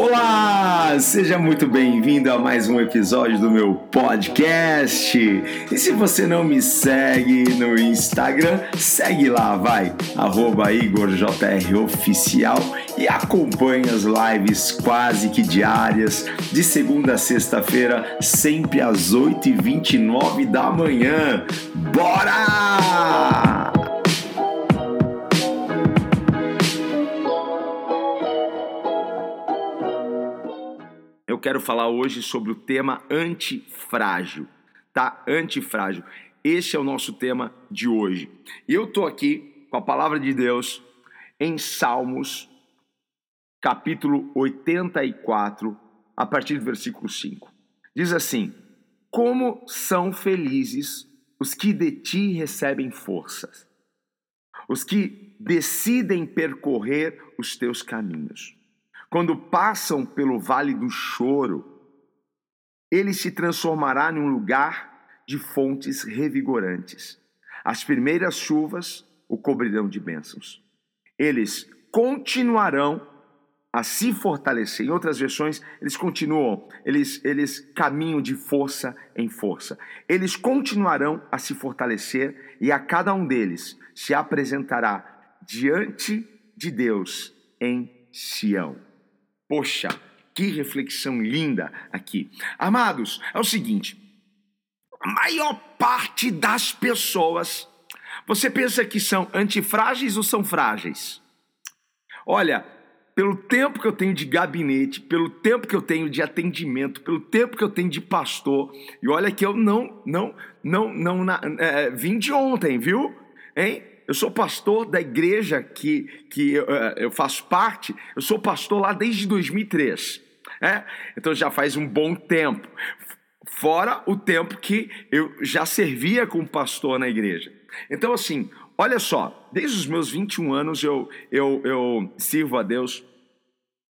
Olá, seja muito bem-vindo a mais um episódio do meu podcast. E se você não me segue no Instagram, segue lá, vai, IgorJROficial e acompanhe as lives quase que diárias, de segunda a sexta-feira, sempre às 8h29 da manhã. Bora! Eu quero falar hoje sobre o tema antifrágil, tá? Antifrágil. Esse é o nosso tema de hoje. Eu tô aqui com a palavra de Deus em Salmos, capítulo 84, a partir do versículo 5. Diz assim: Como são felizes os que de ti recebem forças, os que decidem percorrer os teus caminhos. Quando passam pelo vale do choro, ele se transformará num lugar de fontes revigorantes. As primeiras chuvas o cobrirão de bênçãos. Eles continuarão a se fortalecer. Em outras versões, eles continuam, eles, eles caminham de força em força. Eles continuarão a se fortalecer e a cada um deles se apresentará diante de Deus em Sião. Poxa, que reflexão linda aqui. Amados, é o seguinte: a maior parte das pessoas, você pensa que são antifrágeis ou são frágeis? Olha, pelo tempo que eu tenho de gabinete, pelo tempo que eu tenho de atendimento, pelo tempo que eu tenho de pastor, e olha que eu não, não, não, não, não é, vim de ontem, viu? Hein? Eu sou pastor da igreja que, que eu, eh, eu faço parte, eu sou pastor lá desde 2003. É? Então já faz um bom tempo. Fora o tempo que eu já servia como pastor na igreja. Então, assim, olha só, desde os meus 21 anos eu, eu, eu sirvo a Deus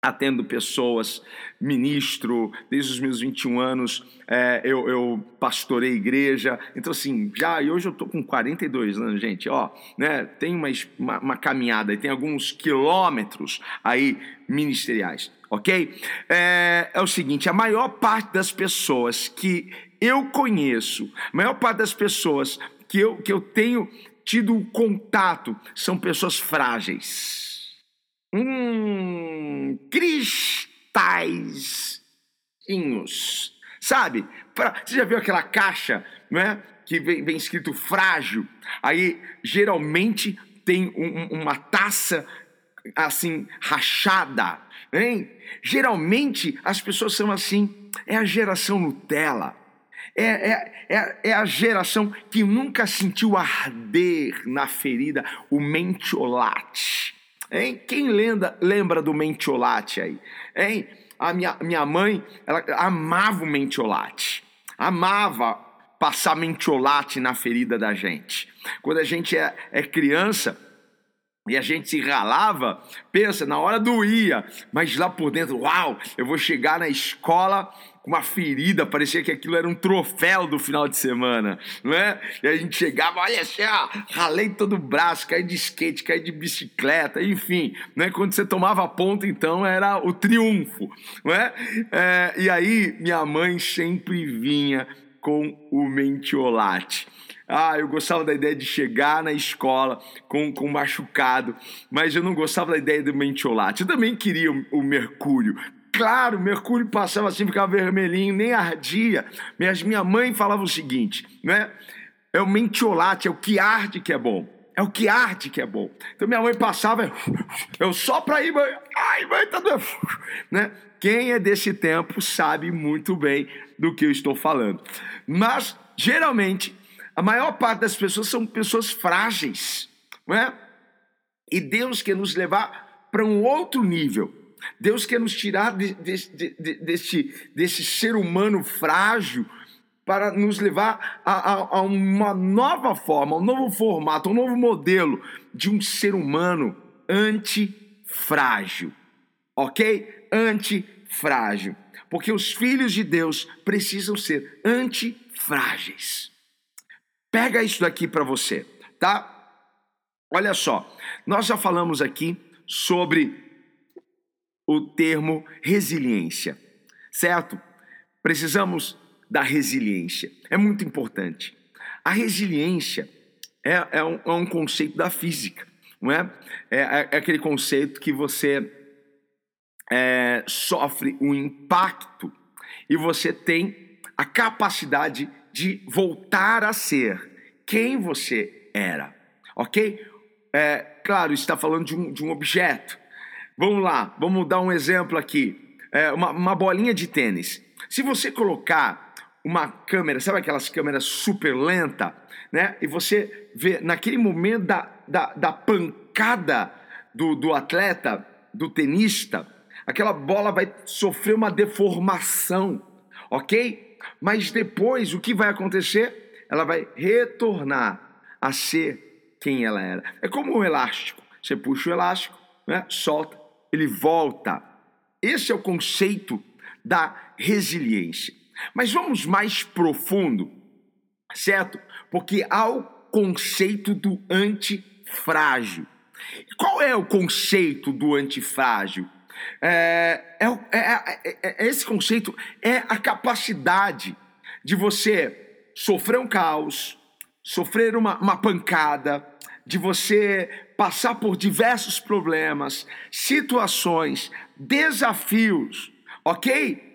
atendo pessoas, ministro, desde os meus 21 anos é, eu, eu pastorei igreja, então assim, já, e hoje eu tô com 42 anos, gente, ó, né, tem uma, uma, uma caminhada e tem alguns quilômetros aí ministeriais, ok? É, é o seguinte, a maior parte das pessoas que eu conheço, a maior parte das pessoas que eu, que eu tenho tido contato são pessoas frágeis, Hum, cristalzinhos. Sabe? Pra, você já viu aquela caixa, né? Que vem, vem escrito frágil. Aí geralmente tem um, uma taça assim rachada, hein? Geralmente as pessoas são assim. É a geração Nutella. É, é, é, é, a geração que nunca sentiu arder na ferida o mentiolate. Hein? Quem lembra, lembra do mentiolate aí? Hein? A minha, minha mãe, ela amava o mentiolate. Amava passar mentiolate na ferida da gente. Quando a gente é, é criança, e a gente se ralava, pensa, na hora doía, mas lá por dentro, uau, eu vou chegar na escola com uma ferida, parecia que aquilo era um troféu do final de semana, não é? E a gente chegava, olha assim, ó, ralei todo o braço, caí de skate, caí de bicicleta, enfim, né? Quando você tomava ponto, então era o triunfo, não é? é e aí minha mãe sempre vinha com o mentiolate. Ah, eu gostava da ideia de chegar na escola com, com machucado, mas eu não gostava da ideia do mentiolate. Eu também queria o, o mercúrio. Claro, o mercúrio passava assim, ficava vermelhinho, nem ardia. Mas minha mãe falava o seguinte, né? É o mentiolate, é o que arde que é bom. É o que arde que é bom. Então minha mãe passava, eu só para ir, mãe. Ai, mãe, tá doendo. Né? Quem é desse tempo sabe muito bem do que eu estou falando. Mas, geralmente, a maior parte das pessoas são pessoas frágeis, não é? E Deus quer nos levar para um outro nível. Deus quer nos tirar de, de, de, desse, desse ser humano frágil para nos levar a, a, a, uma nova forma, um novo formato, um novo modelo de um ser humano antifrágil. Ok? Antifrágil. Porque os filhos de Deus precisam ser antifrágeis. Pega isso daqui para você, tá? Olha só, nós já falamos aqui sobre o termo resiliência, certo? Precisamos da resiliência, é muito importante. A resiliência é, é, um, é um, conceito da física, não é? É, é, é aquele conceito que você é, sofre um impacto e você tem a capacidade de voltar a ser quem você era, ok? É, claro, está falando de um, de um objeto. Vamos lá, vamos dar um exemplo aqui. Uma, uma bolinha de tênis. Se você colocar uma câmera, sabe aquelas câmeras super lenta, né? E você vê naquele momento da, da, da pancada do, do atleta, do tenista, aquela bola vai sofrer uma deformação, ok? Mas depois o que vai acontecer? Ela vai retornar a ser quem ela era. É como um elástico. Você puxa o elástico, né? solta, ele volta. Esse é o conceito da resiliência. Mas vamos mais profundo, certo? Porque há o conceito do antifrágil. Qual é o conceito do antifrágil? É, é, é, é, esse conceito é a capacidade de você sofrer um caos, sofrer uma, uma pancada, de você passar por diversos problemas, situações, desafios, ok?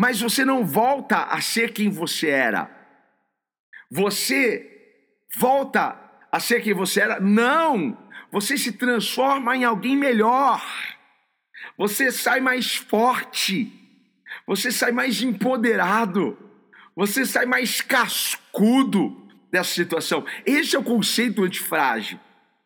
Mas você não volta a ser quem você era. Você volta a ser quem você era? Não! Você se transforma em alguém melhor. Você sai mais forte. Você sai mais empoderado. Você sai mais cascudo dessa situação. Esse é o conceito antifrágil.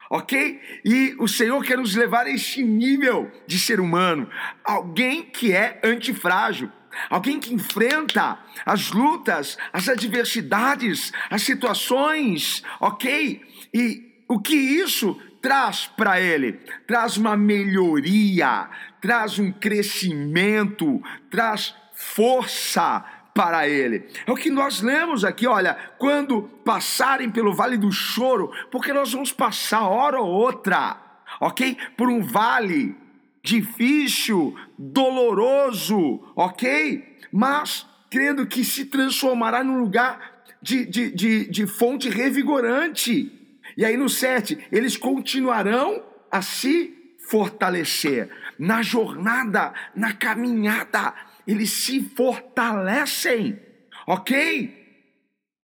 Ok? E o Senhor quer nos levar a esse nível de ser humano. Alguém que é antifrágil. Alguém que enfrenta as lutas, as adversidades, as situações, ok? E o que isso traz para ele? Traz uma melhoria, traz um crescimento, traz força para ele. É o que nós lemos aqui, olha, quando passarem pelo vale do choro, porque nós vamos passar hora ou outra, ok? Por um vale difícil, doloroso, ok? Mas crendo que se transformará num lugar de, de, de, de fonte revigorante. E aí no 7, eles continuarão a se fortalecer. Na jornada, na caminhada, eles se fortalecem, ok?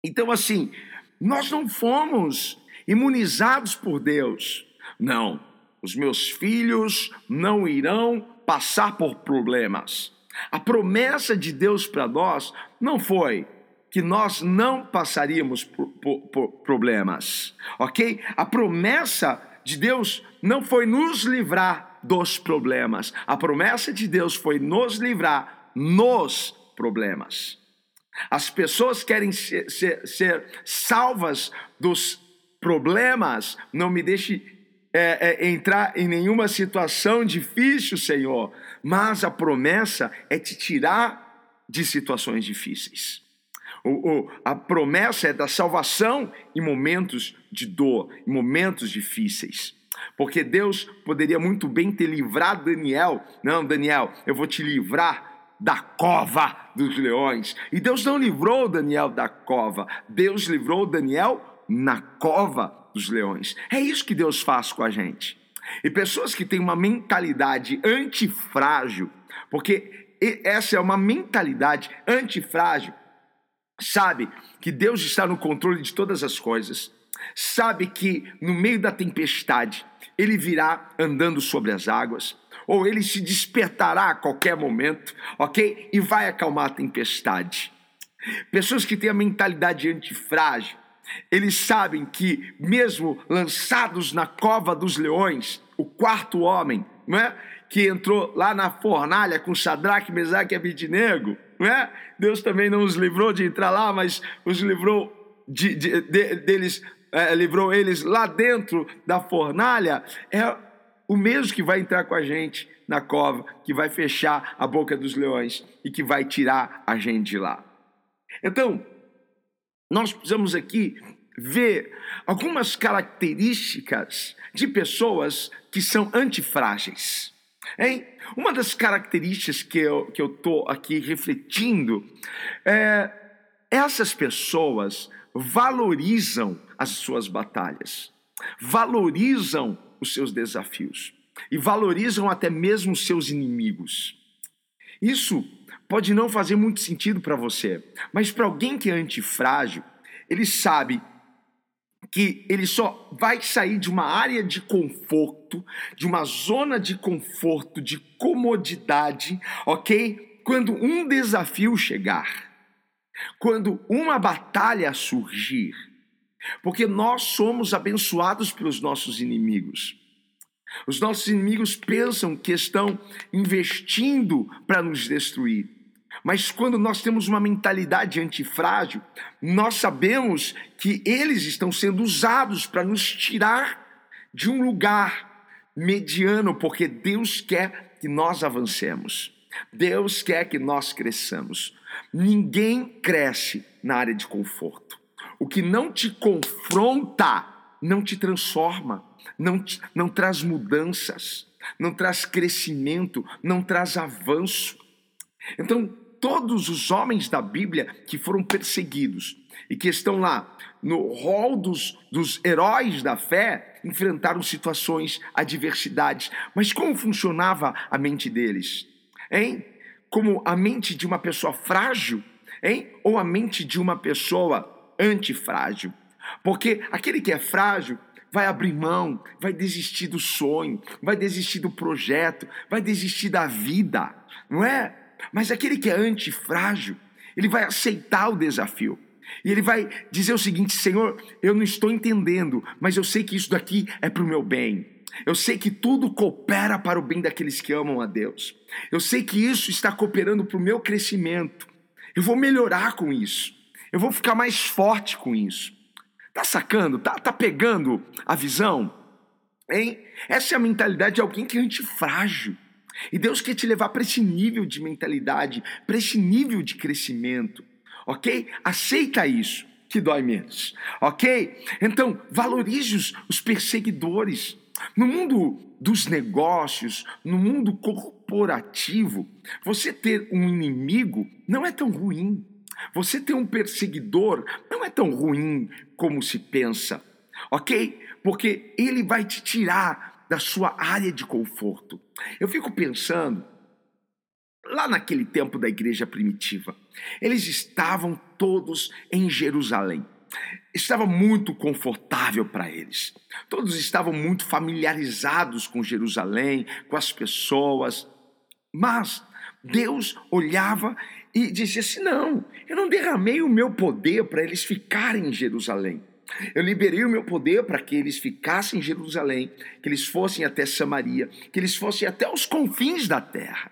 Então, assim, nós não fomos imunizados por Deus. Não, os meus filhos não irão passar por problemas. A promessa de Deus para nós não foi que nós não passaríamos por, por, por, problemas, ok? A promessa de Deus não foi nos livrar dos problemas, a promessa de Deus foi nos livrar nos problemas. As pessoas querem ser, ser, ser salvas dos problemas, não me deixe é, é, entrar em nenhuma situação difícil, Senhor, mas a promessa é te tirar de situações difíceis. O, o, a promessa é da salvação em momentos de dor, em momentos difíceis. Porque Deus poderia muito bem ter livrado Daniel. Não, Daniel, eu vou te livrar da cova dos leões. E Deus não livrou Daniel da cova, Deus livrou Daniel na cova dos leões. É isso que Deus faz com a gente. E pessoas que têm uma mentalidade antifrágil, porque essa é uma mentalidade antifrágil, sabe que Deus está no controle de todas as coisas, sabe que no meio da tempestade ele virá andando sobre as águas, ou ele se despertará a qualquer momento, ok? E vai acalmar a tempestade. Pessoas que têm a mentalidade antifrágil, eles sabem que, mesmo lançados na cova dos leões, o quarto homem, não é? que entrou lá na fornalha com Sadraque, Mesaque e Abidinego, não é? Deus também não os livrou de entrar lá, mas os livrou de, de, de, deles, é, livrou eles lá dentro da fornalha. É o mesmo que vai entrar com a gente na cova, que vai fechar a boca dos leões e que vai tirar a gente de lá. Então, nós precisamos aqui ver algumas características de pessoas que são antifrágeis. Hein? Uma das características que eu estou que eu tô aqui refletindo é essas pessoas valorizam as suas batalhas, valorizam os seus desafios e valorizam até mesmo os seus inimigos. Isso pode não fazer muito sentido para você, mas para alguém que é antifrágil, ele sabe que ele só vai sair de uma área de conforto, de uma zona de conforto, de comodidade, ok? Quando um desafio chegar, quando uma batalha surgir, porque nós somos abençoados pelos nossos inimigos. Os nossos inimigos pensam que estão investindo para nos destruir. Mas quando nós temos uma mentalidade antifrágil, nós sabemos que eles estão sendo usados para nos tirar de um lugar mediano, porque Deus quer que nós avancemos. Deus quer que nós cresçamos. Ninguém cresce na área de conforto. O que não te confronta não te transforma, não, te, não traz mudanças, não traz crescimento, não traz avanço. Então, todos os homens da Bíblia que foram perseguidos e que estão lá no rol dos, dos heróis da fé enfrentaram situações, adversidades. Mas como funcionava a mente deles? Hein? Como a mente de uma pessoa frágil? Hein? Ou a mente de uma pessoa antifrágil? Porque aquele que é frágil vai abrir mão, vai desistir do sonho, vai desistir do projeto, vai desistir da vida, não é? Mas aquele que é antifrágil, ele vai aceitar o desafio. E ele vai dizer o seguinte: Senhor, eu não estou entendendo, mas eu sei que isso daqui é para o meu bem. Eu sei que tudo coopera para o bem daqueles que amam a Deus. Eu sei que isso está cooperando para o meu crescimento. Eu vou melhorar com isso. Eu vou ficar mais forte com isso. Tá sacando? Tá, tá pegando a visão? Hein? Essa é a mentalidade de alguém que é antifrágil. E Deus quer te levar para esse nível de mentalidade, para esse nível de crescimento, ok? Aceita isso, que dói menos, ok? Então, valorize os, os perseguidores. No mundo dos negócios, no mundo corporativo, você ter um inimigo não é tão ruim. Você ter um perseguidor não é tão ruim como se pensa, ok? Porque ele vai te tirar da sua área de conforto. Eu fico pensando, lá naquele tempo da igreja primitiva, eles estavam todos em Jerusalém. Estava muito confortável para eles. Todos estavam muito familiarizados com Jerusalém, com as pessoas. Mas Deus olhava e dizia assim: Não, eu não derramei o meu poder para eles ficarem em Jerusalém. Eu liberei o meu poder para que eles ficassem em Jerusalém, que eles fossem até Samaria, que eles fossem até os confins da terra.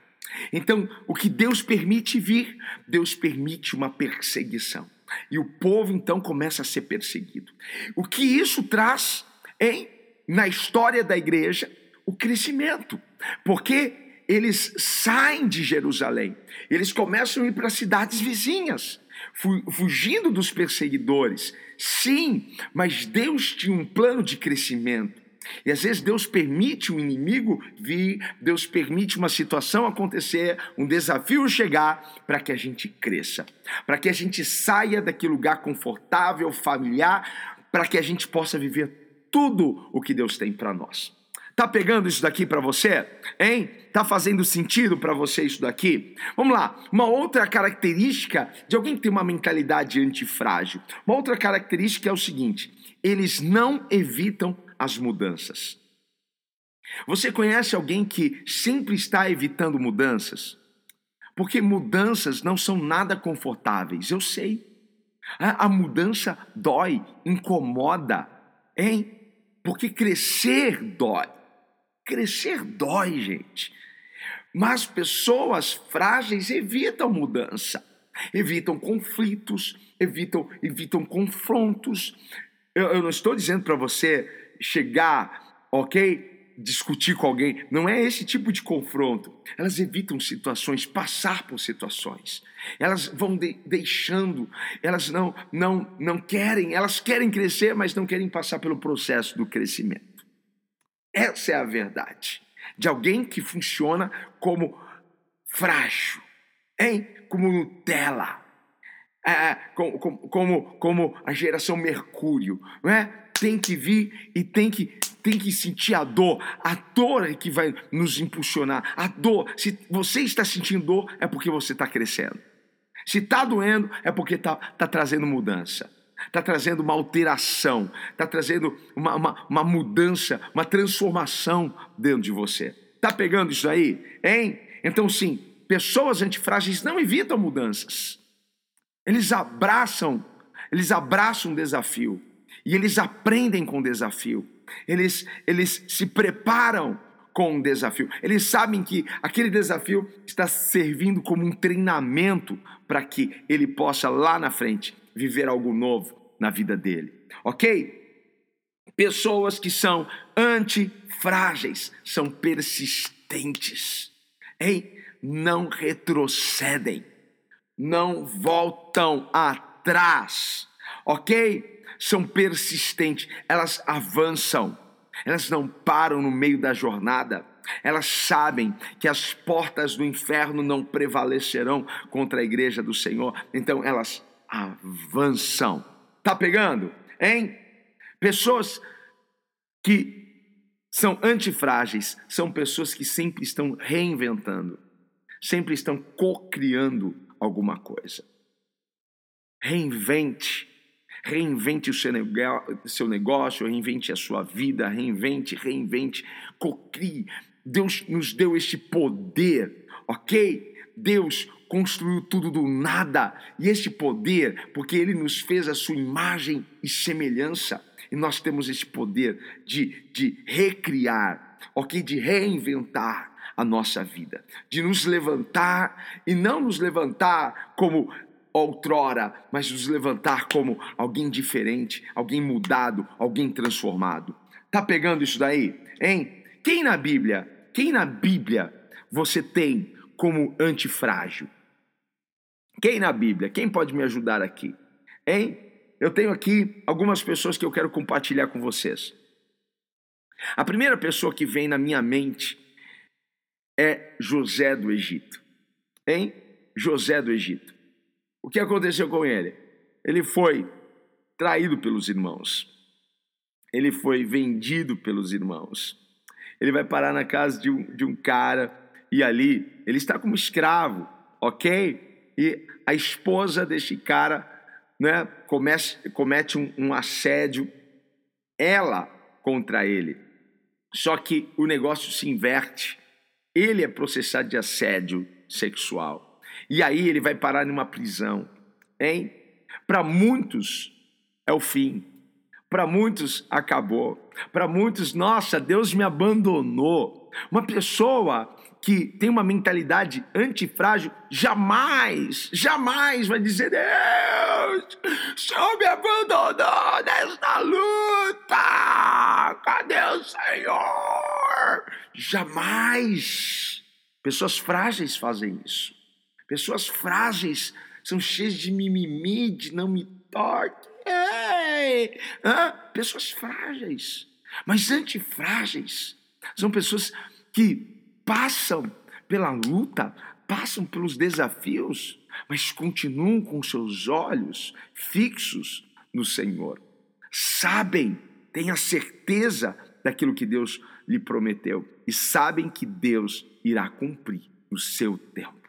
Então, o que Deus permite vir, Deus permite uma perseguição. E o povo então começa a ser perseguido. O que isso traz em na história da igreja? O crescimento. Porque eles saem de Jerusalém, eles começam a ir para cidades vizinhas fugindo dos perseguidores. Sim, mas Deus tinha um plano de crescimento. E às vezes Deus permite um inimigo vir, Deus permite uma situação acontecer, um desafio chegar para que a gente cresça, para que a gente saia daquele lugar confortável, familiar, para que a gente possa viver tudo o que Deus tem para nós. Tá pegando isso daqui para você? Hein? Tá fazendo sentido para você isso daqui? Vamos lá. Uma outra característica de alguém que tem uma mentalidade antifrágil. Uma outra característica é o seguinte: eles não evitam as mudanças. Você conhece alguém que sempre está evitando mudanças? Porque mudanças não são nada confortáveis, eu sei. A, mudança dói, incomoda, hein? Porque crescer dói. Crescer dói, gente. Mas pessoas frágeis evitam mudança, evitam conflitos, evitam, evitam confrontos. Eu, eu não estou dizendo para você chegar, ok? Discutir com alguém, não é esse tipo de confronto. Elas evitam situações, passar por situações. Elas vão de, deixando, elas não, não, não querem, elas querem crescer, mas não querem passar pelo processo do crescimento. Essa é a verdade. de alguém que funciona como frágil, hein? Como Nutella, é, como, como, como, como a geração Mercúrio, não é? Tem que vir e tem que tem que sentir a dor. A dor é que vai nos impulsionar. A dor, se você está sentindo dor, é porque você está crescendo. Se está doendo, é porque está tá trazendo mudança está trazendo uma alteração, está trazendo uma, uma, uma, mudança, uma transformação dentro de você. Está pegando isso aí? Hein? Então, sim, pessoas antifrágeis não evitam mudanças. Eles abraçam, eles abraçam o desafio e eles aprendem com o desafio. Eles, eles se preparam com o desafio. Eles sabem que aquele desafio está servindo como um treinamento para que ele possa lá na frente viver algo novo na vida dele. Ok? Pessoas que são antifrágeis, são persistentes, hein? não retrocedem, não voltam atrás, ok? São persistentes, elas avançam, elas não param no meio da jornada, elas sabem que as portas do inferno não prevalecerão contra a igreja do Senhor, então elas avançam. Tá pegando? Hein? Pessoas que são antifrágeis, são pessoas que sempre estão reinventando, sempre estão co-criando alguma coisa. Reinvente, reinvente o seu negócio, reinvente a sua vida, reinvente, reinvente, co-crie. Deus nos deu este poder, ok? Deus construiu tudo do nada. E este poder, porque ele nos fez a sua imagem e semelhança, e nós temos esse poder de, de recriar, ok? De reinventar a nossa vida, de nos levantar e não nos levantar como outrora, mas nos levantar como alguém diferente, alguém mudado, alguém transformado. Tá pegando isso daí? Hein? Quem na Bíblia, quem na Bíblia você tem como antifrágil? Quem na Bíblia? Quem pode me ajudar aqui? Hein? Eu tenho aqui algumas pessoas que eu quero compartilhar com vocês. A primeira pessoa que vem na minha mente é José do Egito. Hein? José do Egito. O que aconteceu com ele? Ele foi traído pelos irmãos. Ele foi vendido pelos irmãos. Ele vai parar na casa de um, de um cara e ali ele está como escravo, ok? E a esposa deste cara né, comece, comete um, um assédio, ela contra ele. Só que o negócio se inverte. Ele é processado de assédio sexual. E aí ele vai parar numa prisão. Hein? Para muitos é o fim. Para muitos acabou. Para muitos, nossa, Deus me abandonou. Uma pessoa que tem uma mentalidade antifrágil, jamais, jamais vai dizer: Deus, o Senhor me abandonou nesta luta, cadê o Senhor? Jamais. Pessoas frágeis fazem isso. Pessoas frágeis são cheias de mimimi, de não me toque. Ei! Hã? Pessoas frágeis, mas antifrágeis são pessoas que passam pela luta, passam pelos desafios, mas continuam com seus olhos fixos no Senhor. Sabem, têm a certeza daquilo que Deus lhe prometeu e sabem que Deus irá cumprir no seu tempo.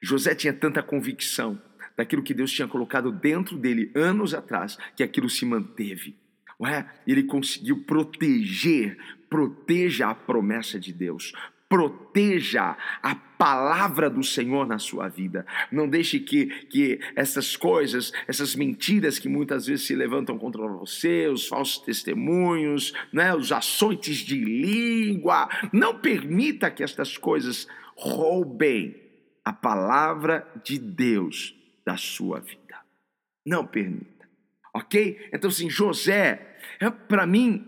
José tinha tanta convicção daquilo que Deus tinha colocado dentro dele anos atrás, que aquilo se manteve. Ué, ele conseguiu proteger, proteja a promessa de Deus, proteja a palavra do Senhor na sua vida. Não deixe que, que essas coisas, essas mentiras que muitas vezes se levantam contra você, os falsos testemunhos, né, os açoites de língua, não permita que estas coisas roubem a palavra de Deus da sua vida. Não permita. Ok? Então, assim, José, é, para mim,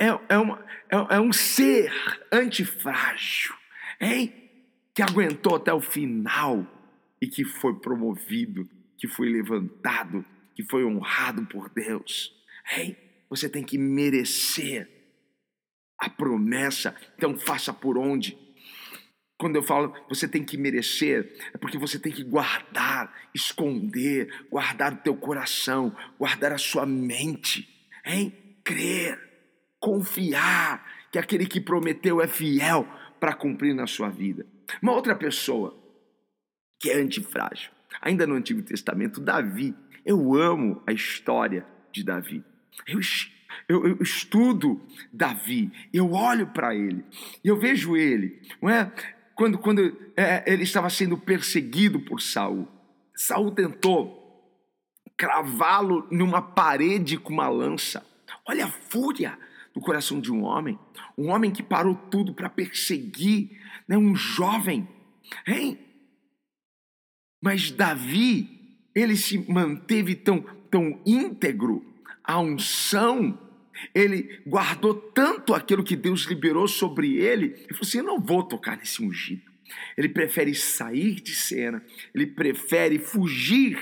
é, é, uma, é, é um ser antifrágil, hein? que aguentou até o final e que foi promovido, que foi levantado, que foi honrado por Deus. Hein? Você tem que merecer a promessa. Então faça por onde. Quando eu falo você tem que merecer, é porque você tem que guardar, esconder, guardar o teu coração, guardar a sua mente, hein? Crer, confiar que aquele que prometeu é fiel para cumprir na sua vida. Uma outra pessoa que é antifrágil, ainda no Antigo Testamento, Davi. Eu amo a história de Davi. Eu eu, eu, estudo Davi, eu olho para ele, eu vejo ele, não é? Quando, quando é, ele estava sendo perseguido por Saul, Saul tentou cravá-lo numa parede com uma lança. Olha a fúria do coração de um homem, um homem que parou tudo para perseguir, né? um jovem, hein? Mas Davi, ele se manteve tão, tão íntegro, a unção ele guardou tanto aquilo que Deus liberou sobre ele, ele falou assim: Eu não vou tocar nesse ungido. Ele prefere sair de cena, ele prefere fugir.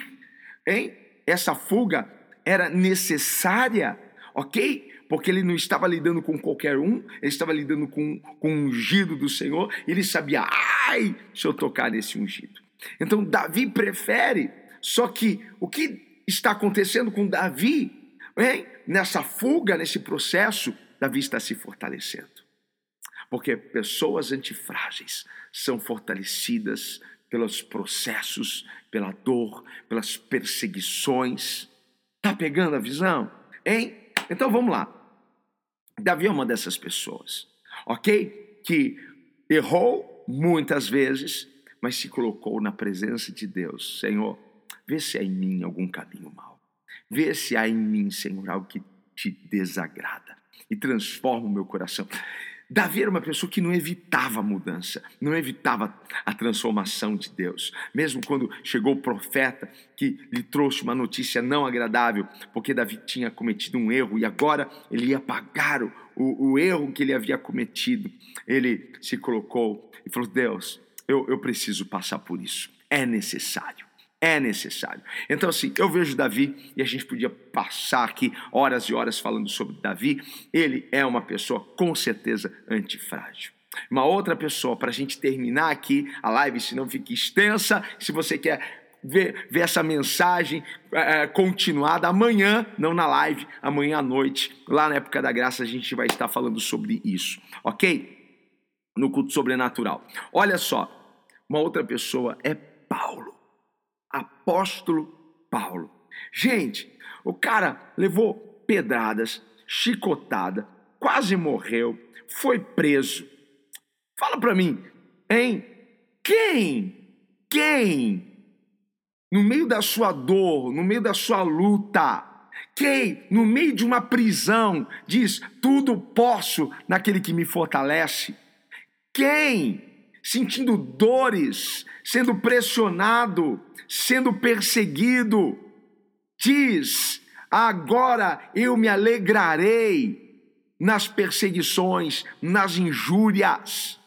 Hein? Essa fuga era necessária, ok? Porque ele não estava lidando com qualquer um, ele estava lidando com, com o ungido do Senhor, e ele sabia, ai, se eu tocar nesse ungido. Então Davi prefere, só que o que está acontecendo com Davi Hein? Nessa fuga, nesse processo, Davi está se fortalecendo. Porque pessoas antifrágeis são fortalecidas pelos processos, pela dor, pelas perseguições. Tá pegando a visão? Hein? Então vamos lá. Davi é uma dessas pessoas, ok? Que errou muitas vezes, mas se colocou na presença de Deus. Senhor, vê se há em mim algum caminho mau. Vê se há em mim, Senhor, algo que te desagrada e transforma o meu coração. Davi era uma pessoa que não evitava a mudança, não evitava a transformação de Deus. Mesmo quando chegou o profeta que lhe trouxe uma notícia não agradável, porque Davi tinha cometido um erro e agora ele ia pagar o, o, erro que ele havia cometido, ele se colocou e falou: Deus, eu, eu preciso passar por isso, é necessário é necessário. Então, assim, eu vejo Davi, e a gente podia passar aqui horas e horas falando sobre Davi, ele é uma pessoa com certeza antifrágil. Uma outra pessoa, para a gente terminar aqui a live, se não fique extensa, se você quer ver, ver essa mensagem é, continuada amanhã, não na live, amanhã à noite, lá na época da graça, a gente vai estar falando sobre isso, ok? No culto sobrenatural. Olha só, uma outra pessoa é Paulo apóstolo Paulo. Gente, o cara levou pedradas, chicotada, quase morreu, foi preso. Fala para mim, hein? Quem? Quem? No meio da sua dor, no meio da sua luta, quem, no meio de uma prisão, diz: Tudo posso naquele que me fortalece? Quem? Sentindo dores, sendo pressionado, sendo perseguido, diz: agora eu me alegrarei nas perseguições, nas injúrias.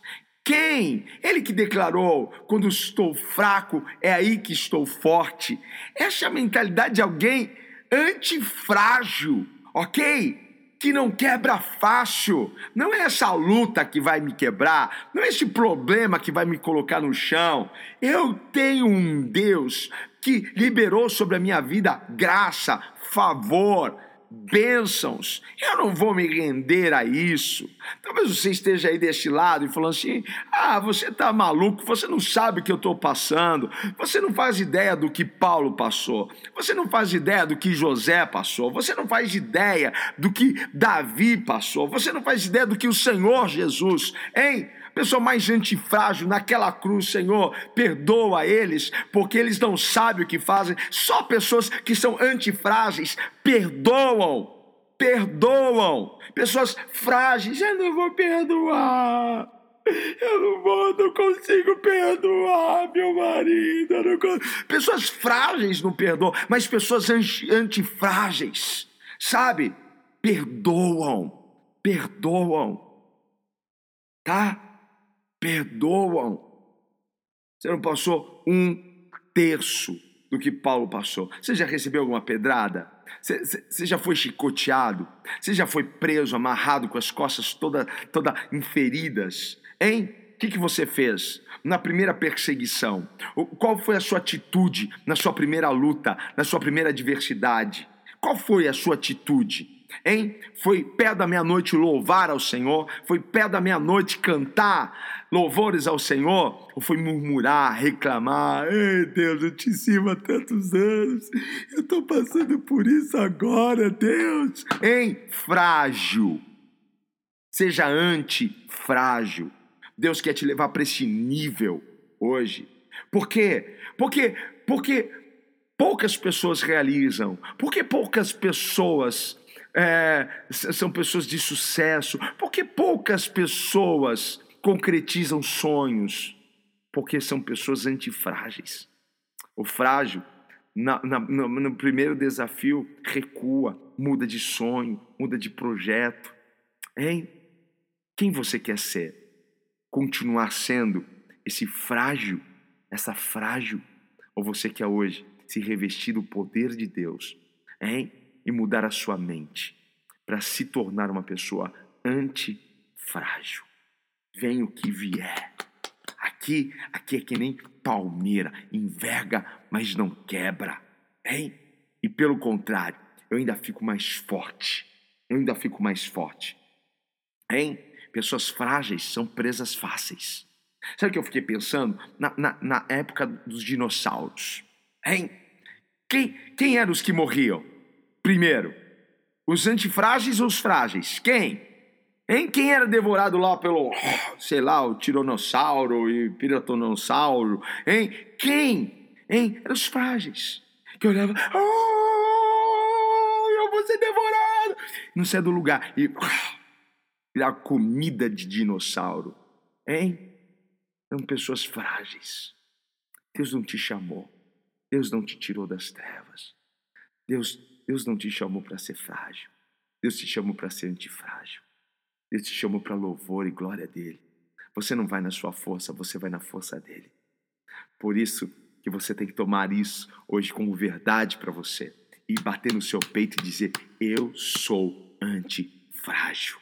Quem? Ele que declarou: quando estou fraco, é aí que estou forte. Essa é a mentalidade de alguém antifrágil, ok? Que não quebra fácil. Não é essa luta que vai me quebrar, não é esse problema que vai me colocar no chão. Eu tenho um Deus que liberou sobre a minha vida graça, favor, bênçãos. Eu não vou me render a isso. Talvez você esteja aí deste lado e falando assim: ah, você está maluco, você não sabe o que eu estou passando, você não faz ideia do que Paulo passou, você não faz ideia do que José passou, você não faz ideia do que Davi passou, você não faz ideia do que o Senhor Jesus, hein? Pessoa mais antifrágil naquela cruz, Senhor, perdoa eles, porque eles não sabem o que fazem. Só pessoas que são antifrágeis perdoam, perdoam. Pessoas frágeis, eu não vou perdoar. Eu não vou, não consigo perdoar meu marido. Eu não Pessoas frágeis não perdoam, mas pessoas antifrágeis, sabe? Perdoam, perdoam, tá? Perdoam. Você não passou um terço do que Paulo passou. Você já recebeu alguma pedrada? Você, você já foi chicoteado? Você já foi preso, amarrado com as costas toda, toda inferidas? Hein? O que, que você fez na primeira perseguição? Qual foi a sua atitude na sua primeira luta, na sua primeira adversidade? Qual foi a sua atitude? Hein? Foi pé da meia-noite louvar ao Senhor? Foi pé da meia-noite cantar louvores ao Senhor? Ou foi murmurar, reclamar? Ei, Deus, eu te sirvo há tantos anos, eu estou passando por isso agora, Deus. Hein? Frágil. Seja antifrágil. Deus quer te levar para esse nível hoje. Por quê? Porque, porque poucas pessoas realizam, porque poucas pessoas é, são pessoas de sucesso? Porque poucas pessoas concretizam sonhos? Porque são pessoas antifrágeis. O frágil, na, na, no, no primeiro desafio, recua, muda de sonho, muda de projeto. Hein? Quem você quer ser? Continuar sendo esse frágil, essa frágil? Ou você quer hoje se revestir do poder de Deus? Hein? E mudar a sua mente para se tornar uma pessoa antifrágil. Vem o que vier. Aqui, aqui é que nem palmeira, enverga, mas não quebra. Hein? E pelo contrário, eu ainda fico mais forte. Eu ainda fico mais forte. Hein? Pessoas frágeis são presas fáceis. Sabe o que eu fiquei pensando? Na, na, na época dos dinossauros. Hein? Quem, quem eram os que morriam? Primeiro? Os antifrágeis ou os frágeis? Quem? Hein? Quem era devorado lá pelo, sei lá, o tiranossauro e piratonossauro? Hein? Quem? Hein? Eram os frágeis. Que olhava, oh, eu vou ser devorado. Não sai do lugar. E virar comida de dinossauro. Hein? Eram pessoas frágeis. Deus não te chamou. Deus não te tirou das trevas. Deus Deus não te chamou para ser frágil. Deus te chamou para ser antifrágil. Deus te chamou para louvor e glória dele. Você não vai na sua força, você vai na força dele. Por isso que você tem que tomar isso hoje como verdade para você e bater no seu peito e dizer: Eu sou antifrágil.